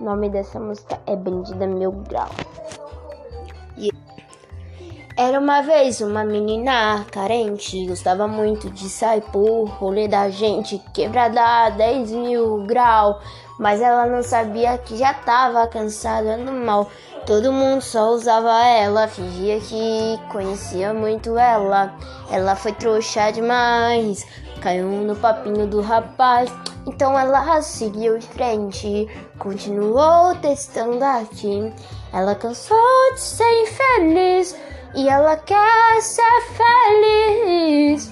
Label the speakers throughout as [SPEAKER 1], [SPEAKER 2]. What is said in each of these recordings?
[SPEAKER 1] O nome dessa música é Bandida Mil Grau. Era uma vez uma menina carente, gostava muito de sair por rolê da gente, quebrada a 10 mil grau, mas ela não sabia que já tava cansada do mal. Todo mundo só usava ela, fingia que conhecia muito ela. Ela foi trouxa demais, caiu no papinho do rapaz. Então ela seguiu em frente, continuou testando aqui. Ela cansou de ser infeliz e ela quer ser feliz.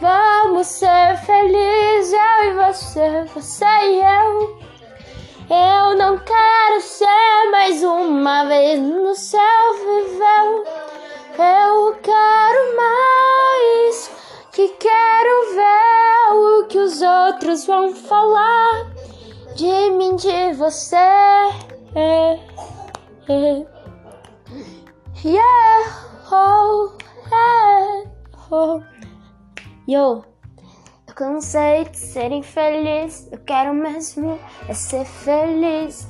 [SPEAKER 1] Vamos ser felizes, eu e você, você e eu. Eu não quero ser mais uma vez no céu viveu. Eu quero mais, que quero ver o que os outros vão falar de mim, de você. Yeah oh, oh. Yo, eu cansei de ser infeliz. Eu quero mesmo é ser feliz.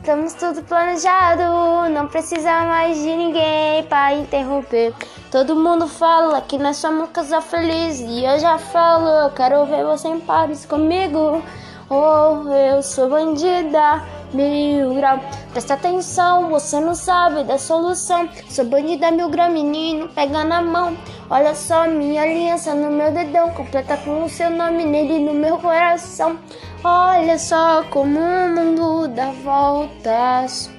[SPEAKER 1] Estamos tudo planejado, não precisa mais de ninguém para interromper. Todo mundo fala que nós somos um casal feliz e eu já falo, quero ver você em Paris comigo. Oh, eu sou bandida mil grau. Presta atenção, você não sabe da solução. Sou bandida mil grau, menino, pega na mão. Olha só minha aliança no meu dedão, completa com o seu nome nele no meu coração. Olha só como o mundo dá voltas.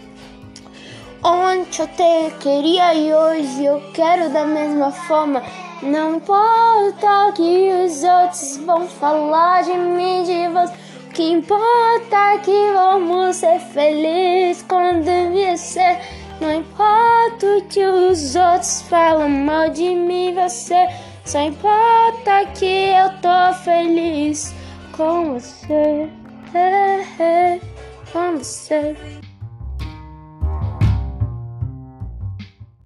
[SPEAKER 1] Ontem eu te queria e hoje eu quero da mesma forma. Não importa o que os outros vão falar de mim, de você que importa é que vamos ser felizes quando ser. Não importa o que os outros falam mal de mim, você. Só importa que eu tô feliz com você.